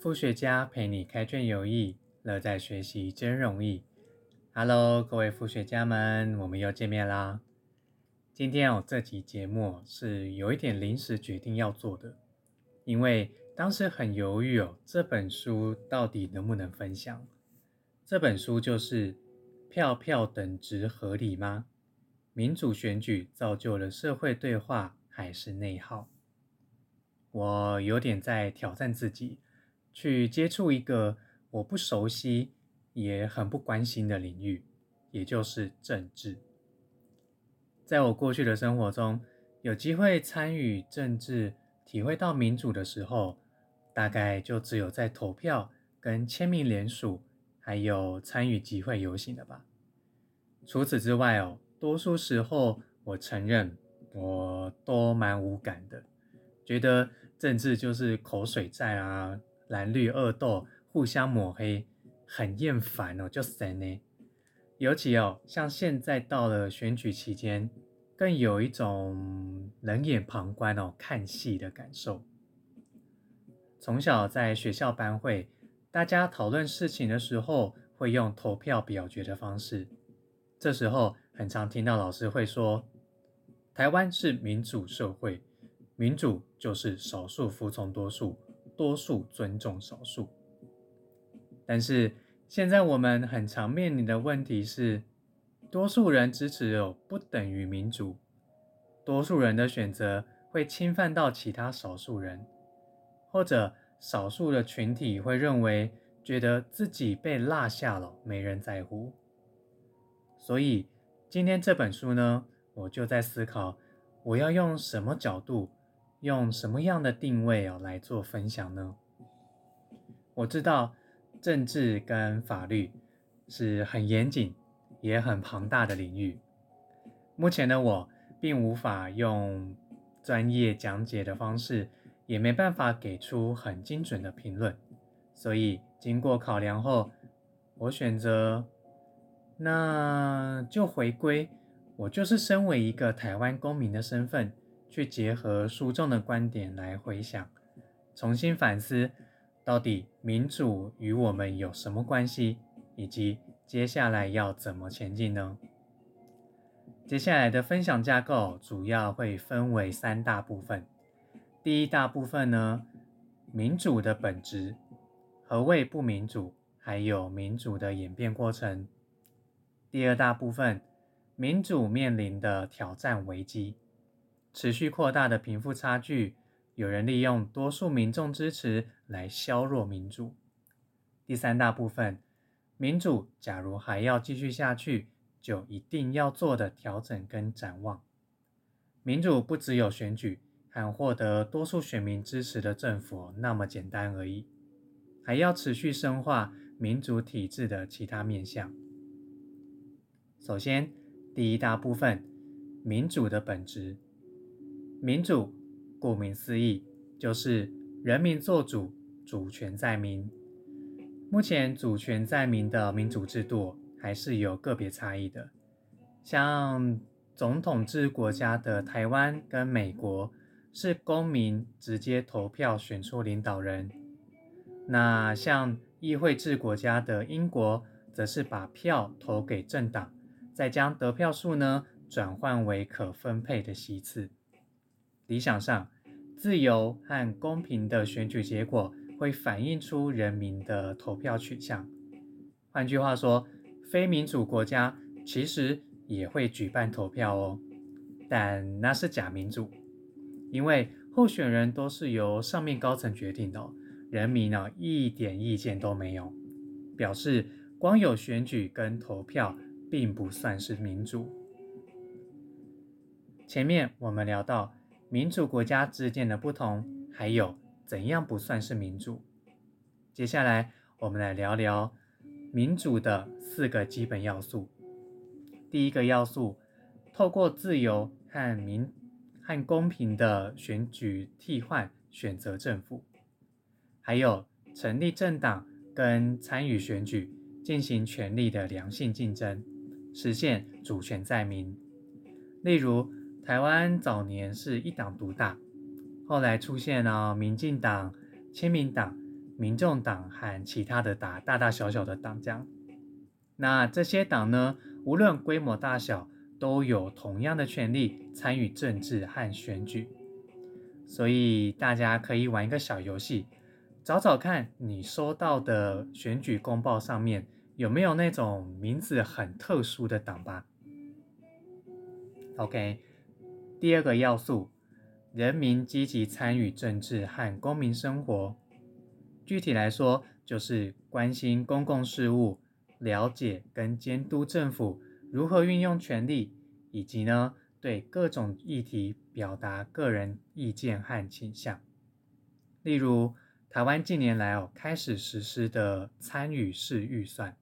副学家陪你开卷有益，乐在学习真容易。Hello，各位副学家们，我们又见面啦。今天哦，这集节目是有一点临时决定要做的，因为当时很犹豫哦，这本书到底能不能分享？这本书就是《票票等值合理吗？民主选举造就了社会对话还是内耗？我有点在挑战自己。去接触一个我不熟悉也很不关心的领域，也就是政治。在我过去的生活中，有机会参与政治、体会到民主的时候，大概就只有在投票、跟签名联署，还有参与集会游行了吧。除此之外哦，多数时候我承认我都蛮无感的，觉得政治就是口水战啊。蓝绿恶斗，互相抹黑，很厌烦哦，就神呢。尤其哦，像现在到了选举期间，更有一种冷眼旁观哦，看戏的感受。从小在学校班会，大家讨论事情的时候，会用投票表决的方式。这时候，很常听到老师会说：“台湾是民主社会，民主就是少数服从多数。”多数尊重少数，但是现在我们很常面临的问题是，多数人支持有不等于民主，多数人的选择会侵犯到其他少数人，或者少数的群体会认为觉得自己被落下了，没人在乎。所以今天这本书呢，我就在思考，我要用什么角度。用什么样的定位哦来做分享呢？我知道政治跟法律是很严谨也很庞大的领域。目前的我并无法用专业讲解的方式，也没办法给出很精准的评论。所以经过考量后，我选择那就回归我就是身为一个台湾公民的身份。去结合书中的观点来回想，重新反思，到底民主与我们有什么关系，以及接下来要怎么前进呢？接下来的分享架构主要会分为三大部分。第一大部分呢，民主的本质，何谓不民主，还有民主的演变过程。第二大部分，民主面临的挑战危机。持续扩大的贫富差距，有人利用多数民众支持来削弱民主。第三大部分，民主假如还要继续下去，就一定要做的调整跟展望。民主不只有选举和获得多数选民支持的政府那么简单而已，还要持续深化民主体制的其他面向。首先，第一大部分，民主的本质。民主，顾名思义，就是人民做主，主权在民。目前主权在民的民主制度还是有个别差异的，像总统制国家的台湾跟美国是公民直接投票选出领导人，那像议会制国家的英国则是把票投给政党，再将得票数呢转换为可分配的席次。理想上，自由和公平的选举结果会反映出人民的投票取向。换句话说，非民主国家其实也会举办投票哦，但那是假民主，因为候选人都是由上面高层决定的，人民呢一点意见都没有，表示光有选举跟投票并不算是民主。前面我们聊到。民主国家之间的不同，还有怎样不算是民主？接下来我们来聊聊民主的四个基本要素。第一个要素，透过自由和民和公平的选举替换选择政府，还有成立政党跟参与选举，进行权力的良性竞争，实现主权在民。例如。台湾早年是一党独大，后来出现了民进党、亲民党、民众党和其他的大大大小小的党这样。那这些党呢，无论规模大小，都有同样的权利参与政治和选举。所以大家可以玩一个小游戏，找找看你收到的选举公报上面有没有那种名字很特殊的党吧。OK，第二个要素，人民积极参与政治和公民生活。具体来说，就是关心公共事务，了解跟监督政府如何运用权力，以及呢。对各种议题表达个人意见和倾向，例如台湾近年来哦开始实施的参与式预算，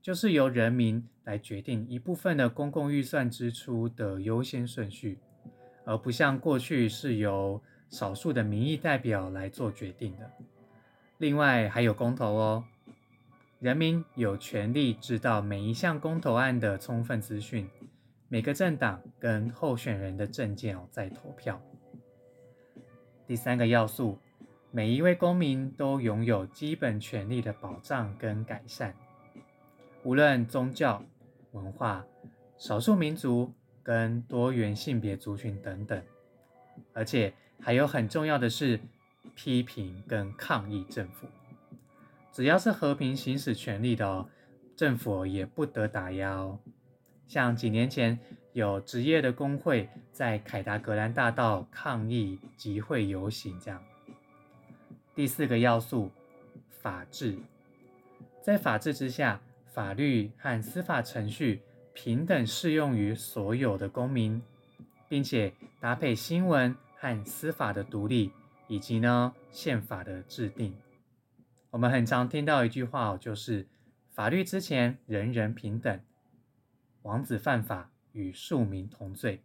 就是由人民来决定一部分的公共预算支出的优先顺序，而不像过去是由少数的民意代表来做决定的。另外还有公投哦，人民有权利知道每一项公投案的充分资讯。每个政党跟候选人的证件哦，在投票。第三个要素，每一位公民都拥有基本权利的保障跟改善，无论宗教、文化、少数民族跟多元性别族群等等。而且还有很重要的是，批评跟抗议政府，只要是和平行使权利的，政府也不得打压哦。像几年前有职业的工会在凯达格兰大道抗议集会游行，这样。第四个要素，法治，在法治之下，法律和司法程序平等适用于所有的公民，并且搭配新闻和司法的独立，以及呢宪法的制定。我们很常听到一句话，就是法律之前人人平等。王子犯法与庶民同罪，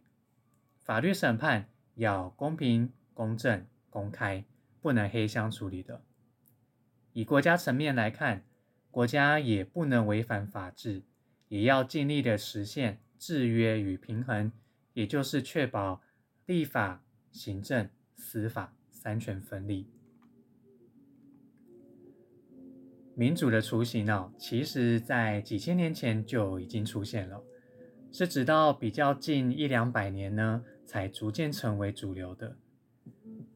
法律审判要公平、公正、公开，不能黑箱处理的。以国家层面来看，国家也不能违反法治，也要尽力的实现制约与平衡，也就是确保立法、行政、司法三权分立。民主的雏形呢，其实在几千年前就已经出现了，是直到比较近一两百年呢，才逐渐成为主流的。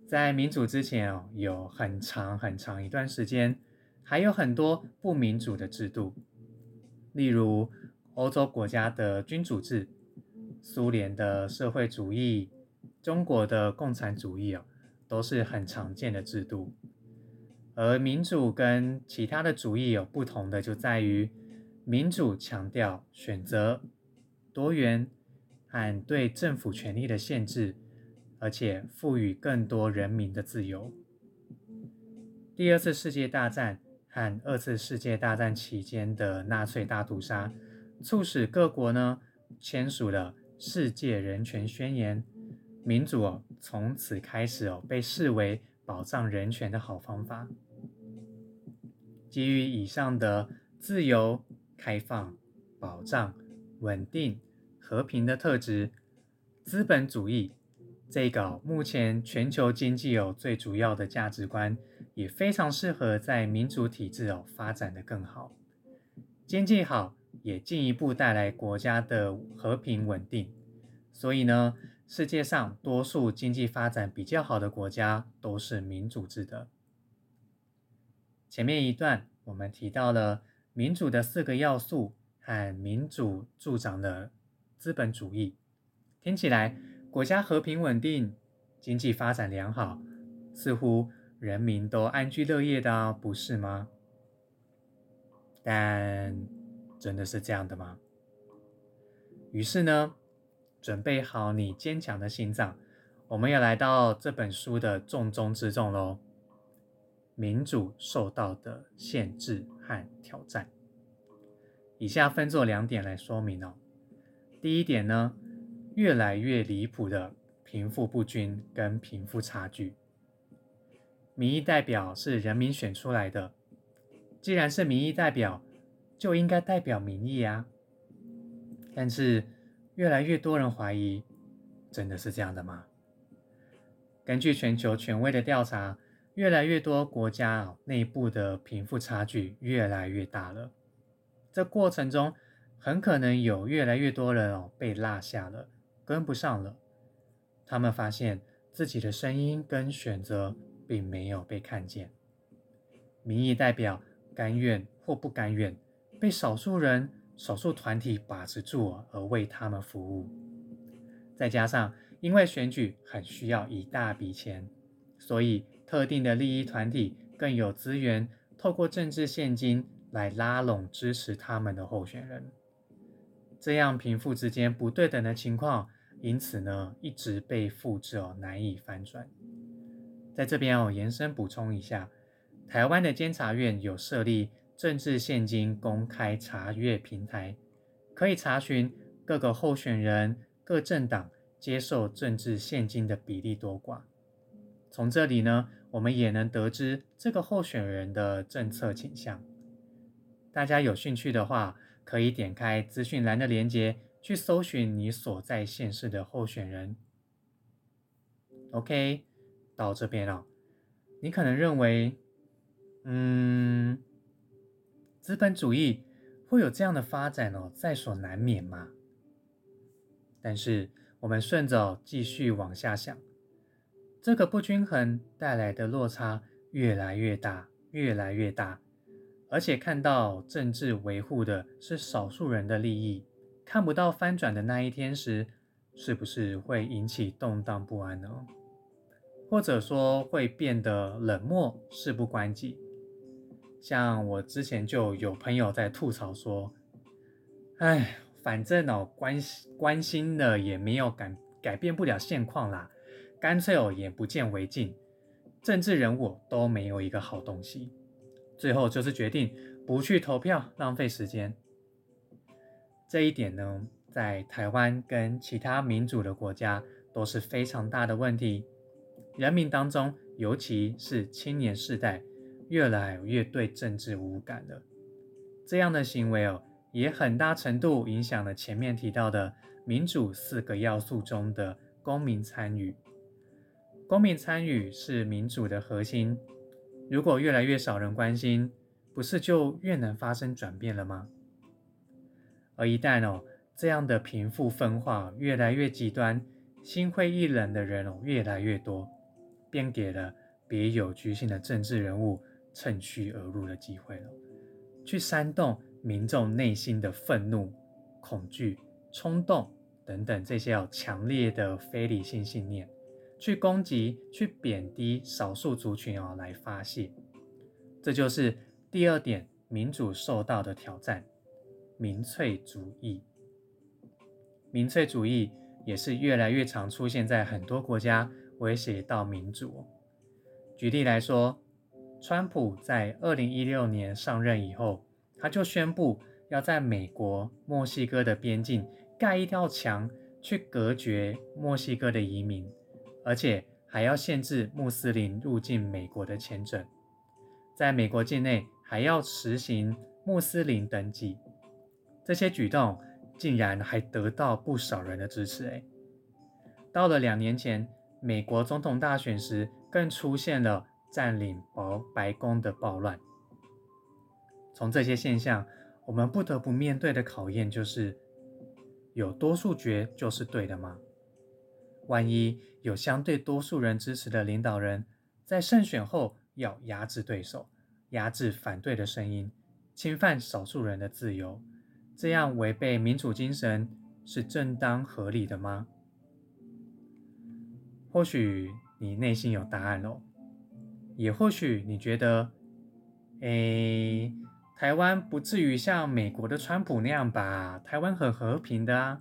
在民主之前哦，有很长很长一段时间，还有很多不民主的制度，例如欧洲国家的君主制、苏联的社会主义、中国的共产主义啊，都是很常见的制度。而民主跟其他的主义有不同的，就在于民主强调选择、多元和对政府权力的限制，而且赋予更多人民的自由。第二次世界大战和二次世界大战期间的纳粹大屠杀，促使各国呢签署了世界人权宣言，民主哦从此开始哦被视为。保障人权的好方法，基于以上的自由、开放、保障、稳定、和平的特质，资本主义这个目前全球经济有最主要的价值观，也非常适合在民主体制哦发展的更好。经济好，也进一步带来国家的和平稳定。所以呢？世界上多数经济发展比较好的国家都是民主制的。前面一段我们提到了民主的四个要素和民主助长的资本主义，听起来国家和平稳定、经济发展良好，似乎人民都安居乐业的，不是吗？但真的是这样的吗？于是呢？准备好你坚强的心脏，我们要来到这本书的重中之重喽。民主受到的限制和挑战，以下分作两点来说明哦。第一点呢，越来越离谱的贫富不均跟贫富差距。民意代表是人民选出来的，既然是民意代表，就应该代表民意啊。但是。越来越多人怀疑，真的是这样的吗？根据全球权威的调查，越来越多国家内部的贫富差距越来越大了。这过程中，很可能有越来越多人哦被落下了，跟不上了。他们发现自己的声音跟选择并没有被看见。民意代表甘愿或不甘愿被少数人、少数团体把持住而为他们服务。再加上因为选举很需要一大笔钱，所以特定的利益团体更有资源，透过政治现金。来拉拢支持他们的候选人，这样贫富之间不对等的情况，因此呢一直被复制哦，难以翻转。在这边哦延伸补充一下，台湾的监察院有设立政治现金公开查阅平台，可以查询各个候选人、各政党接受政治现金的比例多寡。从这里呢，我们也能得知这个候选人的政策倾向。大家有兴趣的话，可以点开资讯栏的链接，去搜寻你所在县市的候选人。OK，到这边了，你可能认为，嗯，资本主义会有这样的发展哦，在所难免嘛。但是我们顺着继续往下想，这个不均衡带来的落差越来越大，越来越大。而且看到政治维护的是少数人的利益，看不到翻转的那一天时，是不是会引起动荡不安呢？或者说会变得冷漠、事不关己？像我之前就有朋友在吐槽说：“哎，反正哦关心关心的也没有改改变不了现况啦，干脆哦眼不见为净，政治人物都没有一个好东西。”最后就是决定不去投票，浪费时间。这一点呢，在台湾跟其他民主的国家都是非常大的问题。人民当中，尤其是青年世代，越来越对政治无感了。这样的行为哦，也很大程度影响了前面提到的民主四个要素中的公民参与。公民参与是民主的核心。如果越来越少人关心，不是就越难发生转变了吗？而一旦哦这样的贫富分化越来越极端，心灰意冷的人哦越来越多，便给了别有居心的政治人物趁虚而入的机会了，去煽动民众内心的愤怒、恐惧、冲动等等这些哦强烈的非理性信念。去攻击、去贬低少数族群哦，来发泄，这就是第二点民主受到的挑战——民粹主义。民粹主义也是越来越常出现在很多国家，威胁到民主。举例来说，川普在二零一六年上任以后，他就宣布要在美国、墨西哥的边境盖一道墙，去隔绝墨西哥的移民。而且还要限制穆斯林入境美国的签证，在美国境内还要实行穆斯林登记，这些举动竟然还得到不少人的支持。诶，到了两年前美国总统大选时，更出现了占领白白宫的暴乱。从这些现象，我们不得不面对的考验就是：有多数决就是对的吗？万一有相对多数人支持的领导人，在胜选后要压制对手、压制反对的声音、侵犯少数人的自由，这样违背民主精神是正当合理的吗？或许你内心有答案喽，也或许你觉得，诶，台湾不至于像美国的川普那样吧？台湾很和平的啊，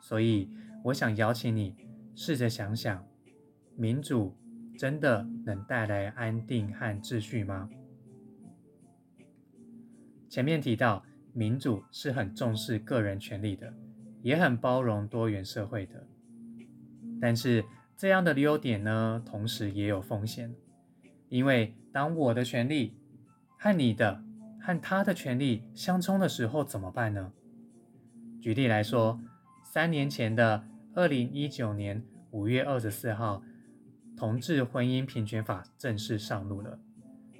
所以。我想邀请你试着想想，民主真的能带来安定和秩序吗？前面提到，民主是很重视个人权利的，也很包容多元社会的。但是这样的优点呢，同时也有风险，因为当我的权利和你的和他的权利相冲的时候，怎么办呢？举例来说，三年前的。二零一九年五月二十四号，同志婚姻平权法正式上路了。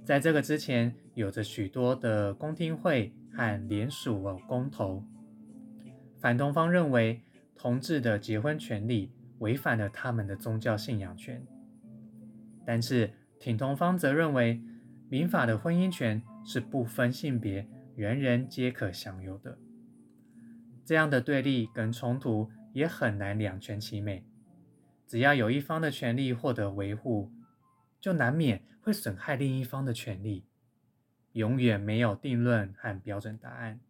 在这个之前，有着许多的公听会和联署公投。反同方认为，同志的结婚权利违反了他们的宗教信仰权，但是挺同方则认为，民法的婚姻权是不分性别，人人皆可享有的。这样的对立跟冲突也很难两全其美。只要有一方的权利获得维护，就难免会损害另一方的权利。永远没有定论和标准答案，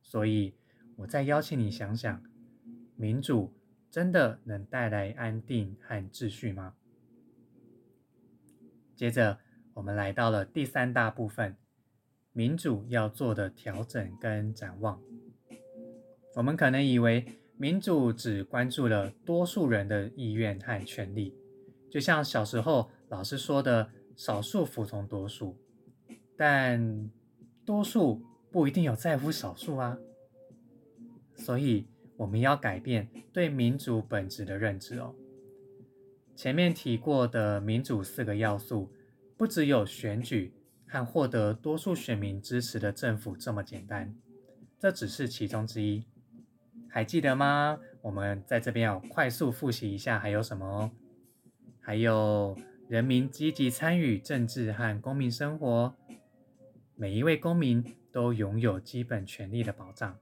所以。我再邀请你想想，民主真的能带来安定和秩序吗？接着，我们来到了第三大部分，民主要做的调整跟展望。我们可能以为民主只关注了多数人的意愿和权利，就像小时候老师说的“少数服从多数”，但多数不一定有在乎少数啊。所以我们要改变对民主本质的认知哦。前面提过的民主四个要素，不只有选举和获得多数选民支持的政府这么简单，这只是其中之一。还记得吗？我们在这边要快速复习一下还有什么哦？还有人民积极参与政治和公民生活，每一位公民都拥有基本权利的保障。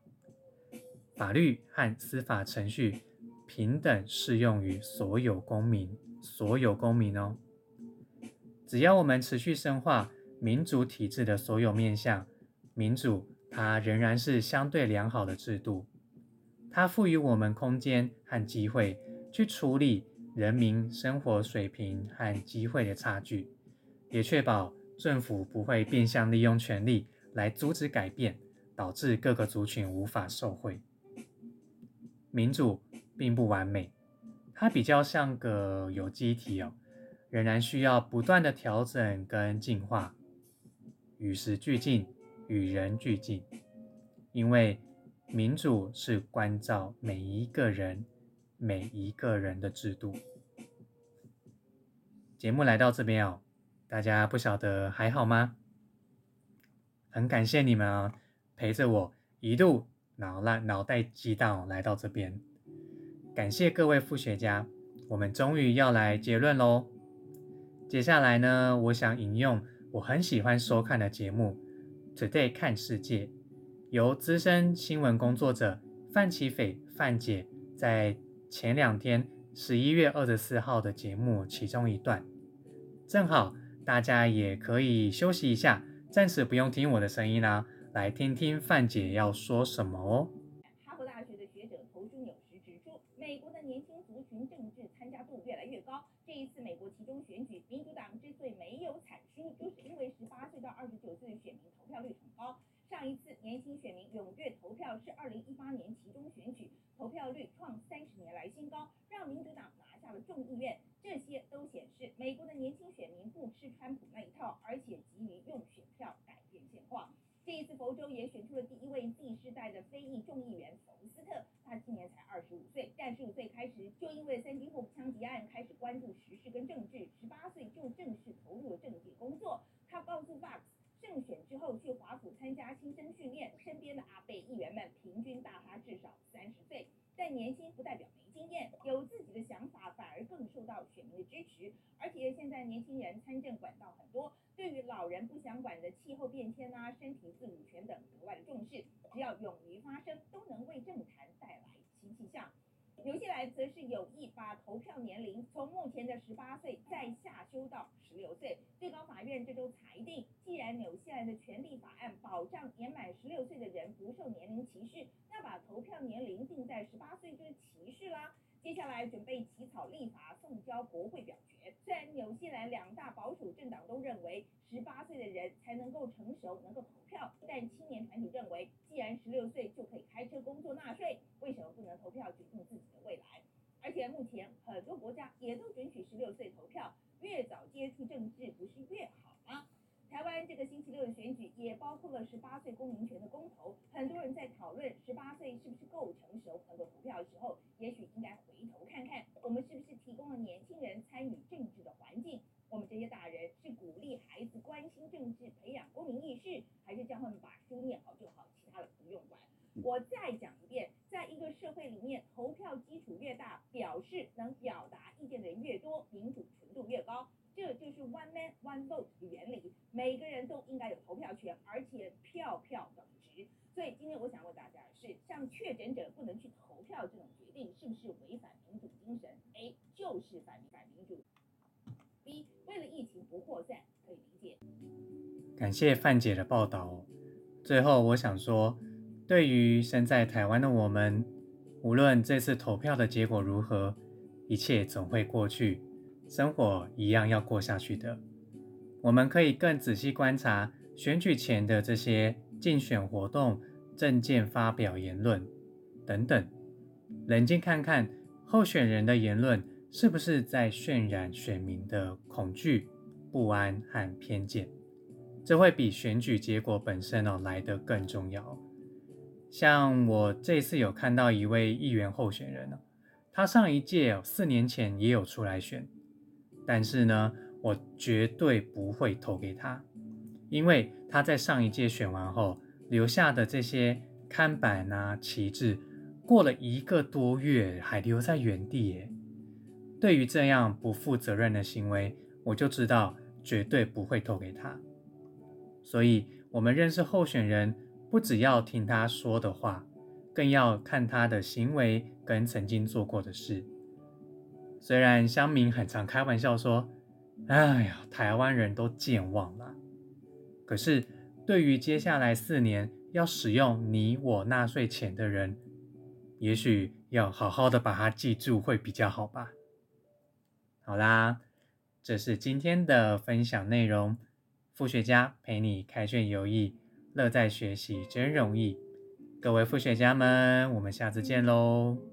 法律和司法程序平等适用于所有公民，所有公民哦。只要我们持续深化民主体制的所有面向，民主它仍然是相对良好的制度。它赋予我们空间和机会去处理人民生活水平和机会的差距，也确保政府不会变相利用权力来阻止改变，导致各个族群无法受惠。民主并不完美，它比较像个有机体哦，仍然需要不断的调整跟进化，与时俱进，与人俱进。因为民主是关照每一个人、每一个人的制度。节目来到这边哦，大家不晓得还好吗？很感谢你们啊，陪着我一路。脑烂脑袋激荡来到这边，感谢各位副学家，我们终于要来结论喽。接下来呢，我想引用我很喜欢收看的节目《Today 看世界》，由资深新闻工作者范启斐范姐在前两天十一月二十四号的节目其中一段，正好大家也可以休息一下，暂时不用听我的声音啦。来听听范姐要说什么哦。哈佛大学的学者投书纽时指出，美国的年轻族群政治参加度越来越高。这一次美国其中选举，民主党之所以没有惨输，就是因为十八岁到二十九岁的选民投票率很高。上一次年轻选民踊跃投票是二零一八年其中选举，投票率创三十年来新高，让民主党拿下了众议院。这些都显示美国的年轻选民不吃川普那一套，而且急于用选票改变现况。这一次，佛州也选出了第一位 Z 世代的非裔众议员冯斯特，他今年才二十五岁，但十五岁开始就因为三金户枪击案开始关注时事跟政治，十八岁就正式投入了政界工作。他告诉 Fox，胜选之后去华府参加新生训练，身边的阿贝议员们平均大他至少三十岁，但年轻不代表没经验，有自己的想法反而更受到选民的支持，而且现在年轻人参政管道很多。对于老人不想管的气候变迁啊、身体自主权等格外的重视，只要勇于发声，都能为政坛带来新气象。纽西兰则是有意把投票年龄从目前的十八岁再下修到十六岁。最高法院这周裁定，既然纽西兰的权利法案保障年满十六岁的人不受年龄歧视，那把投票年龄定在十八岁就是歧视啦。接下来准备起草立法送交国会表决。虽然纽西兰两大保守政党都认为十八岁的人才能够成熟，能够投票，但青年团体认为，既然十六岁就可以开车、工作、纳税，为什么不能投票决定自己的未来？而且目前很多国家也都准许十六岁投票，越早接触政治不是越好？台湾这个星期六的选举也包括了十八岁公民权的公投很多人在讨论十八岁是不是够成熟能够投票的时候也许应该回头看看我们是不是提供了年轻人参与政治的环境。我们这些大人是鼓励孩子关心政治培养公民意识还是叫他们把书念好就好其他的不用管。我再讲一遍在一个社会里面投票基础越大表示能表达意见的人越多民主程度越高。这就是 one man one vote 的原理，每个人都应该有投票权，而且票票等值。所以今天我想问大家是，像确诊者不能去投票这种决定，是不是违反民主精神？A 就是反反民主。B 为了疫情不扩散，可以理解。感谢范姐的报道。最后我想说，对于身在台湾的我们，无论这次投票的结果如何，一切总会过去。生活一样要过下去的。我们可以更仔细观察选举前的这些竞选活动、政见发表言论等等，冷静看看候选人的言论是不是在渲染选民的恐惧、不安和偏见。这会比选举结果本身哦来得更重要。像我这次有看到一位议员候选人他上一届四年前也有出来选，但是呢，我绝对不会投给他，因为他在上一届选完后留下的这些看板啊、旗帜，过了一个多月还留在原地耶。对于这样不负责任的行为，我就知道绝对不会投给他。所以，我们认识候选人，不只要听他说的话，更要看他的行为跟曾经做过的事。虽然乡民很常开玩笑说：“哎呀，台湾人都健忘了。”可是，对于接下来四年要使用你我纳税钱的人，也许要好好的把它记住会比较好吧。好啦，这是今天的分享内容。副学家陪你开卷有益，乐在学习真容易。各位副学家们，我们下次见喽。